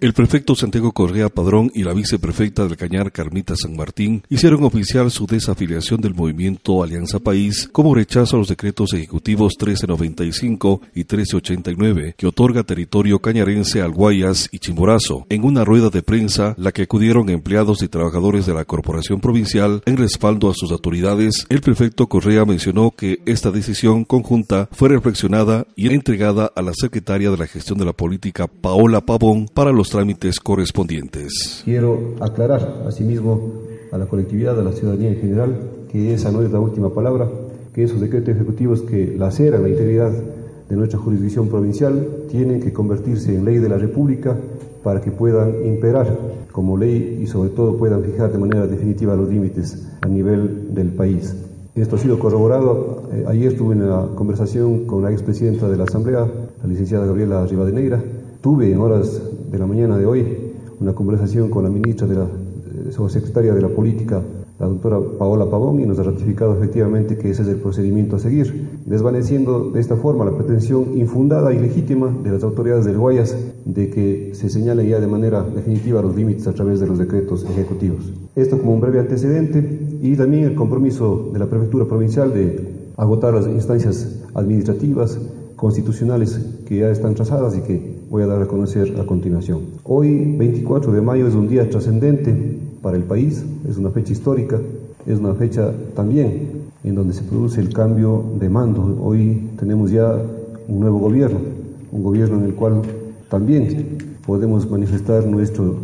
El prefecto Santiago Correa Padrón y la viceprefecta del Cañar Carmita San Martín hicieron oficial su desafiliación del movimiento Alianza País como rechazo a los decretos ejecutivos 1395 y 1389 que otorga territorio cañarense al Guayas y Chimborazo. En una rueda de prensa, la que acudieron empleados y trabajadores de la Corporación Provincial en respaldo a sus autoridades, el prefecto Correa mencionó que esta decisión conjunta fue reflexionada y entregada a la secretaria de la Gestión de la Política Paola Pavón para los trámites correspondientes. Quiero aclarar asimismo a la colectividad, a la ciudadanía en general, que esa no es la última palabra, que esos decretos ejecutivos que laceran la integridad de nuestra jurisdicción provincial tienen que convertirse en ley de la República para que puedan imperar como ley y sobre todo puedan fijar de manera definitiva los límites a nivel del país. Esto ha sido corroborado. Eh, ayer tuve una conversación con la expresidenta de la Asamblea, la licenciada Gabriela Rivadeneira. Tuve en horas de la mañana de hoy una conversación con la ministra de la eh, subsecretaria de la Política, la doctora Paola Pavón, y nos ha ratificado efectivamente que ese es el procedimiento a seguir, desvaneciendo de esta forma la pretensión infundada y legítima de las autoridades del Guayas de que se señalen ya de manera definitiva los límites a través de los decretos ejecutivos. Esto como un breve antecedente y también el compromiso de la Prefectura Provincial de agotar las instancias administrativas, constitucionales que ya están trazadas y que voy a dar a conocer a continuación. Hoy, 24 de mayo, es un día trascendente para el país, es una fecha histórica, es una fecha también en donde se produce el cambio de mando. Hoy tenemos ya un nuevo gobierno, un gobierno en el cual también podemos manifestar nuestro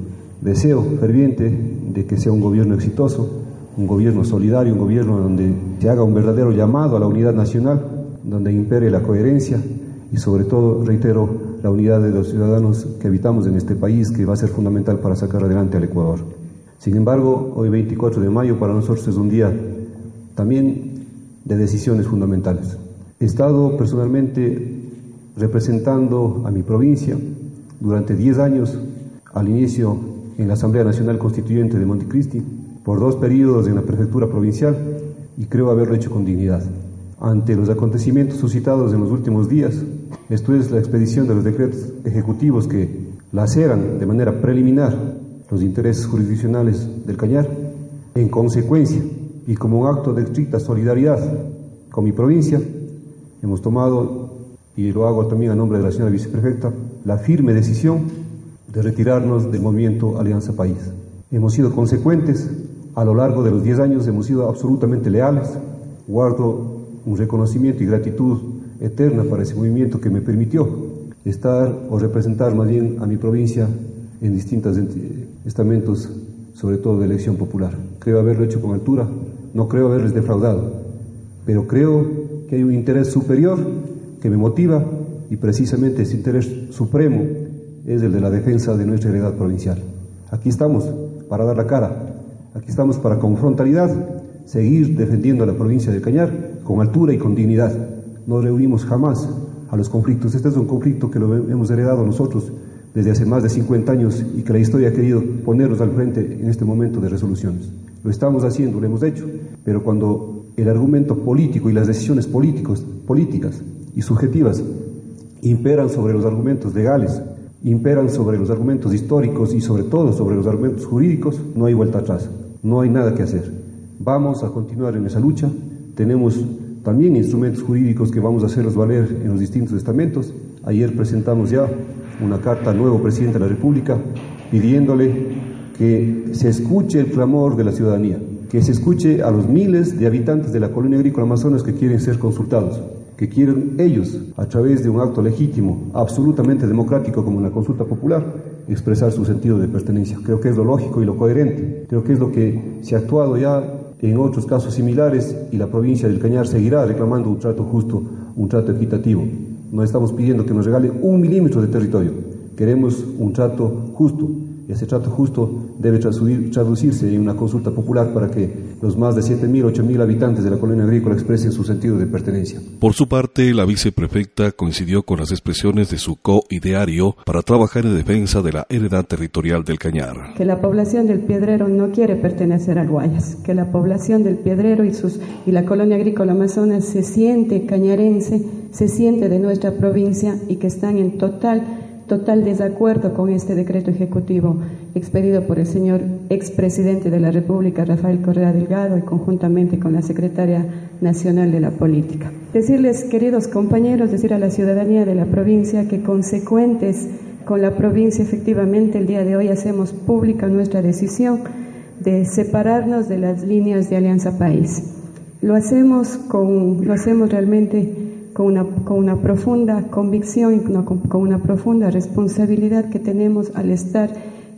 deseo ferviente de que sea un gobierno exitoso, un gobierno solidario, un gobierno donde se haga un verdadero llamado a la unidad nacional donde impere la coherencia y sobre todo, reitero, la unidad de los ciudadanos que habitamos en este país, que va a ser fundamental para sacar adelante al Ecuador. Sin embargo, hoy 24 de mayo para nosotros es un día también de decisiones fundamentales. He estado personalmente representando a mi provincia durante 10 años, al inicio en la Asamblea Nacional Constituyente de Montecristi, por dos periodos en la prefectura provincial y creo haberlo hecho con dignidad ante los acontecimientos suscitados en los últimos días. Esto es la expedición de los decretos ejecutivos que laceran de manera preliminar los intereses jurisdiccionales del Cañar. En consecuencia, y como un acto de estricta solidaridad con mi provincia, hemos tomado, y lo hago también a nombre de la señora viceprefecta, la firme decisión de retirarnos del movimiento Alianza País. Hemos sido consecuentes, a lo largo de los 10 años hemos sido absolutamente leales, guardo un reconocimiento y gratitud eterna para ese movimiento que me permitió estar o representar más bien a mi provincia en distintos estamentos, sobre todo de elección popular. Creo haberlo hecho con altura, no creo haberles defraudado, pero creo que hay un interés superior que me motiva y precisamente ese interés supremo es el de la defensa de nuestra heredad provincial. Aquí estamos para dar la cara, aquí estamos para con frontalidad seguir defendiendo a la provincia de Cañar con altura y con dignidad. No reunimos jamás a los conflictos. Este es un conflicto que lo hemos heredado nosotros desde hace más de 50 años y que la historia ha querido ponernos al frente en este momento de resoluciones. Lo estamos haciendo, lo hemos hecho, pero cuando el argumento político y las decisiones políticos, políticas y subjetivas imperan sobre los argumentos legales, imperan sobre los argumentos históricos y sobre todo sobre los argumentos jurídicos, no hay vuelta atrás, no hay nada que hacer. Vamos a continuar en esa lucha tenemos también instrumentos jurídicos que vamos a hacerlos valer en los distintos estamentos. Ayer presentamos ya una carta al nuevo presidente de la República pidiéndole que se escuche el clamor de la ciudadanía, que se escuche a los miles de habitantes de la colonia agrícola Amazonas que quieren ser consultados, que quieren ellos, a través de un acto legítimo, absolutamente democrático como una consulta popular, expresar su sentido de pertenencia. Creo que es lo lógico y lo coherente. Creo que es lo que se ha actuado ya en otros casos similares y la provincia del Cañar seguirá reclamando un trato justo, un trato equitativo. No estamos pidiendo que nos regalen un milímetro de territorio, queremos un trato justo, ese trato justo debe traducirse en una consulta popular para que los más de 7.000, 8.000 habitantes de la colonia agrícola expresen su sentido de pertenencia. Por su parte, la viceprefecta coincidió con las expresiones de su co-ideario para trabajar en defensa de la heredad territorial del Cañar. Que la población del Piedrero no quiere pertenecer al Guayas, que la población del Piedrero y, sus, y la colonia agrícola Amazonas se siente cañarense, se siente de nuestra provincia y que están en total total desacuerdo con este decreto ejecutivo expedido por el señor expresidente de la República, Rafael Correa Delgado, y conjuntamente con la secretaria nacional de la política. Decirles, queridos compañeros, decir a la ciudadanía de la provincia que consecuentes con la provincia, efectivamente, el día de hoy hacemos pública nuestra decisión de separarnos de las líneas de Alianza País. Lo hacemos, con, lo hacemos realmente con una, con una profunda convicción y con una profunda responsabilidad que tenemos al estar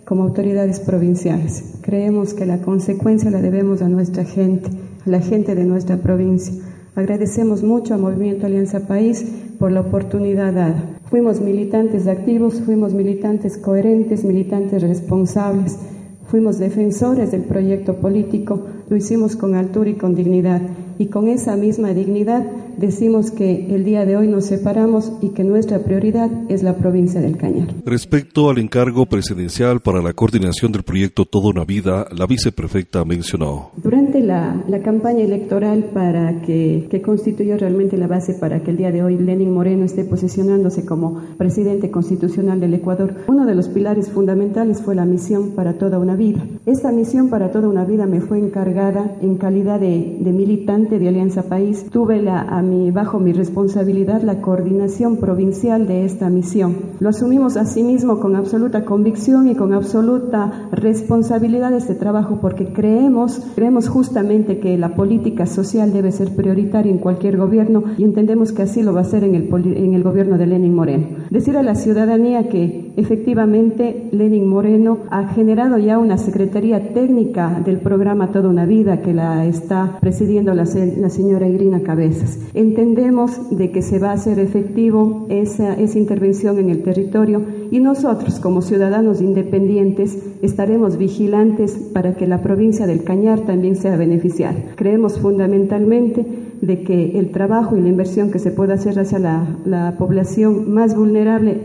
como autoridades provinciales. Creemos que la consecuencia la debemos a nuestra gente, a la gente de nuestra provincia. Agradecemos mucho al Movimiento Alianza País por la oportunidad dada. Fuimos militantes activos, fuimos militantes coherentes, militantes responsables, fuimos defensores del proyecto político, lo hicimos con altura y con dignidad. Y con esa misma dignidad decimos que el día de hoy nos separamos y que nuestra prioridad es la provincia del Cañar. Respecto al encargo presidencial para la coordinación del proyecto Toda una Vida, la viceprefecta mencionó. Durante la, campaña electoral para que, que constituyó realmente la base para que el día de hoy Lenin Moreno esté posicionándose como presidente constitucional del Ecuador, uno de los pilares fundamentales fue la misión para toda una vida. Esta misión para toda una vida me fue encargada en calidad de, de militante de Alianza País. Tuve la bajo mi responsabilidad la coordinación provincial de esta misión. Lo asumimos asimismo con absoluta convicción y con absoluta responsabilidad este trabajo porque creemos, creemos justamente que la política social debe ser prioritaria en cualquier gobierno y entendemos que así lo va a ser en el, en el gobierno de Lenin Moreno. Decir a la ciudadanía que efectivamente Lenin Moreno ha generado ya una secretaría técnica del programa Toda una Vida que la está presidiendo la, señora Irina Cabezas. Entendemos de que se va a hacer efectivo esa, esa intervención en el territorio y nosotros como ciudadanos independientes estaremos vigilantes para que la provincia del Cañar también sea beneficiada. Creemos fundamentalmente de que el trabajo y la inversión que se pueda hacer hacia la, la población más vulnerable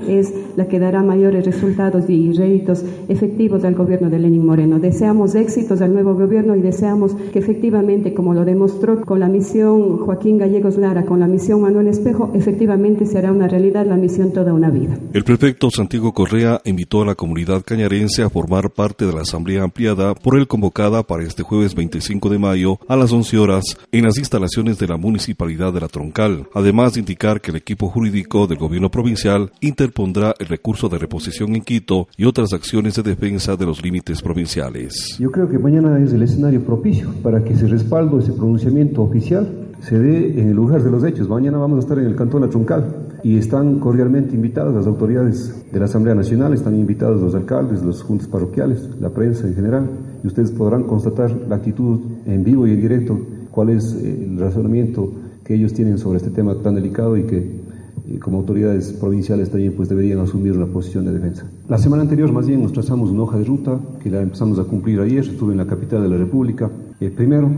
es la que dará mayores resultados y réditos efectivos al gobierno de Lenín Moreno. Deseamos éxitos al nuevo gobierno y deseamos que efectivamente, como lo demostró con la misión Joaquín Gallegos Lara, con la misión Manuel Espejo, efectivamente se hará una realidad la misión toda una vida. El prefecto Santiago Correa invitó a la comunidad cañarense a formar parte de la asamblea ampliada por él convocada para este jueves 25 de mayo a las 11 horas en las instalaciones de la Municipalidad de la Troncal, además de indicar que el equipo jurídico del gobierno provincial interpondrá el recurso de reposición en Quito y otras acciones de defensa de los límites provinciales. Yo creo que mañana es el escenario propicio para que ese respaldo, ese pronunciamiento oficial se dé en el lugar de los hechos. Mañana vamos a estar en el Cantón La Troncal y están cordialmente invitadas las autoridades de la Asamblea Nacional, están invitados los alcaldes, los juntas parroquiales, la prensa en general, y ustedes podrán constatar la actitud en vivo y en directo cuál es eh, el razonamiento que ellos tienen sobre este tema tan delicado y que como autoridades provinciales también pues deberían asumir una posición de defensa. La semana anterior más bien nos trazamos una hoja de ruta que la empezamos a cumplir ayer, estuve en la capital de la República. Eh, primero,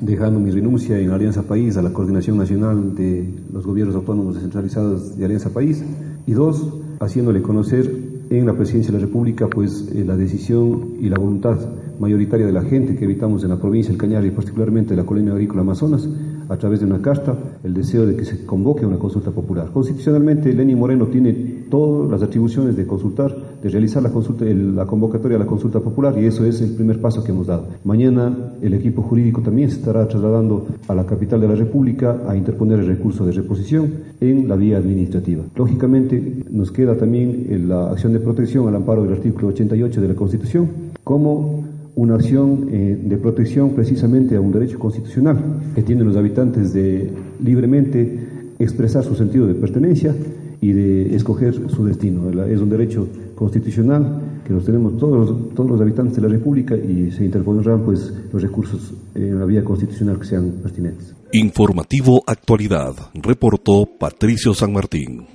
dejando mi renuncia en Alianza País a la coordinación nacional de los gobiernos autónomos descentralizados de Alianza País. Y dos, haciéndole conocer en la presidencia de la República pues la decisión y la voluntad mayoritaria de la gente que habitamos en la provincia del Cañar y particularmente la colonia agrícola Amazonas, a través de una carta, el deseo de que se convoque una consulta popular. Constitucionalmente, Lenín Moreno tiene todas las atribuciones de consultar, de realizar la, consulta, la convocatoria a la consulta popular y eso es el primer paso que hemos dado. Mañana el equipo jurídico también se estará trasladando a la capital de la República a interponer el recurso de reposición en la vía administrativa. Lógicamente, nos queda también la acción de protección al amparo del artículo 88 de la Constitución como una acción eh, de protección precisamente a un derecho constitucional que tienen los habitantes de libremente expresar su sentido de pertenencia y de escoger su destino. Es un derecho constitucional que los tenemos todos, todos los habitantes de la República y se interpondrán pues los recursos en la vía constitucional que sean pertinentes. Informativo Actualidad, reportó Patricio San Martín.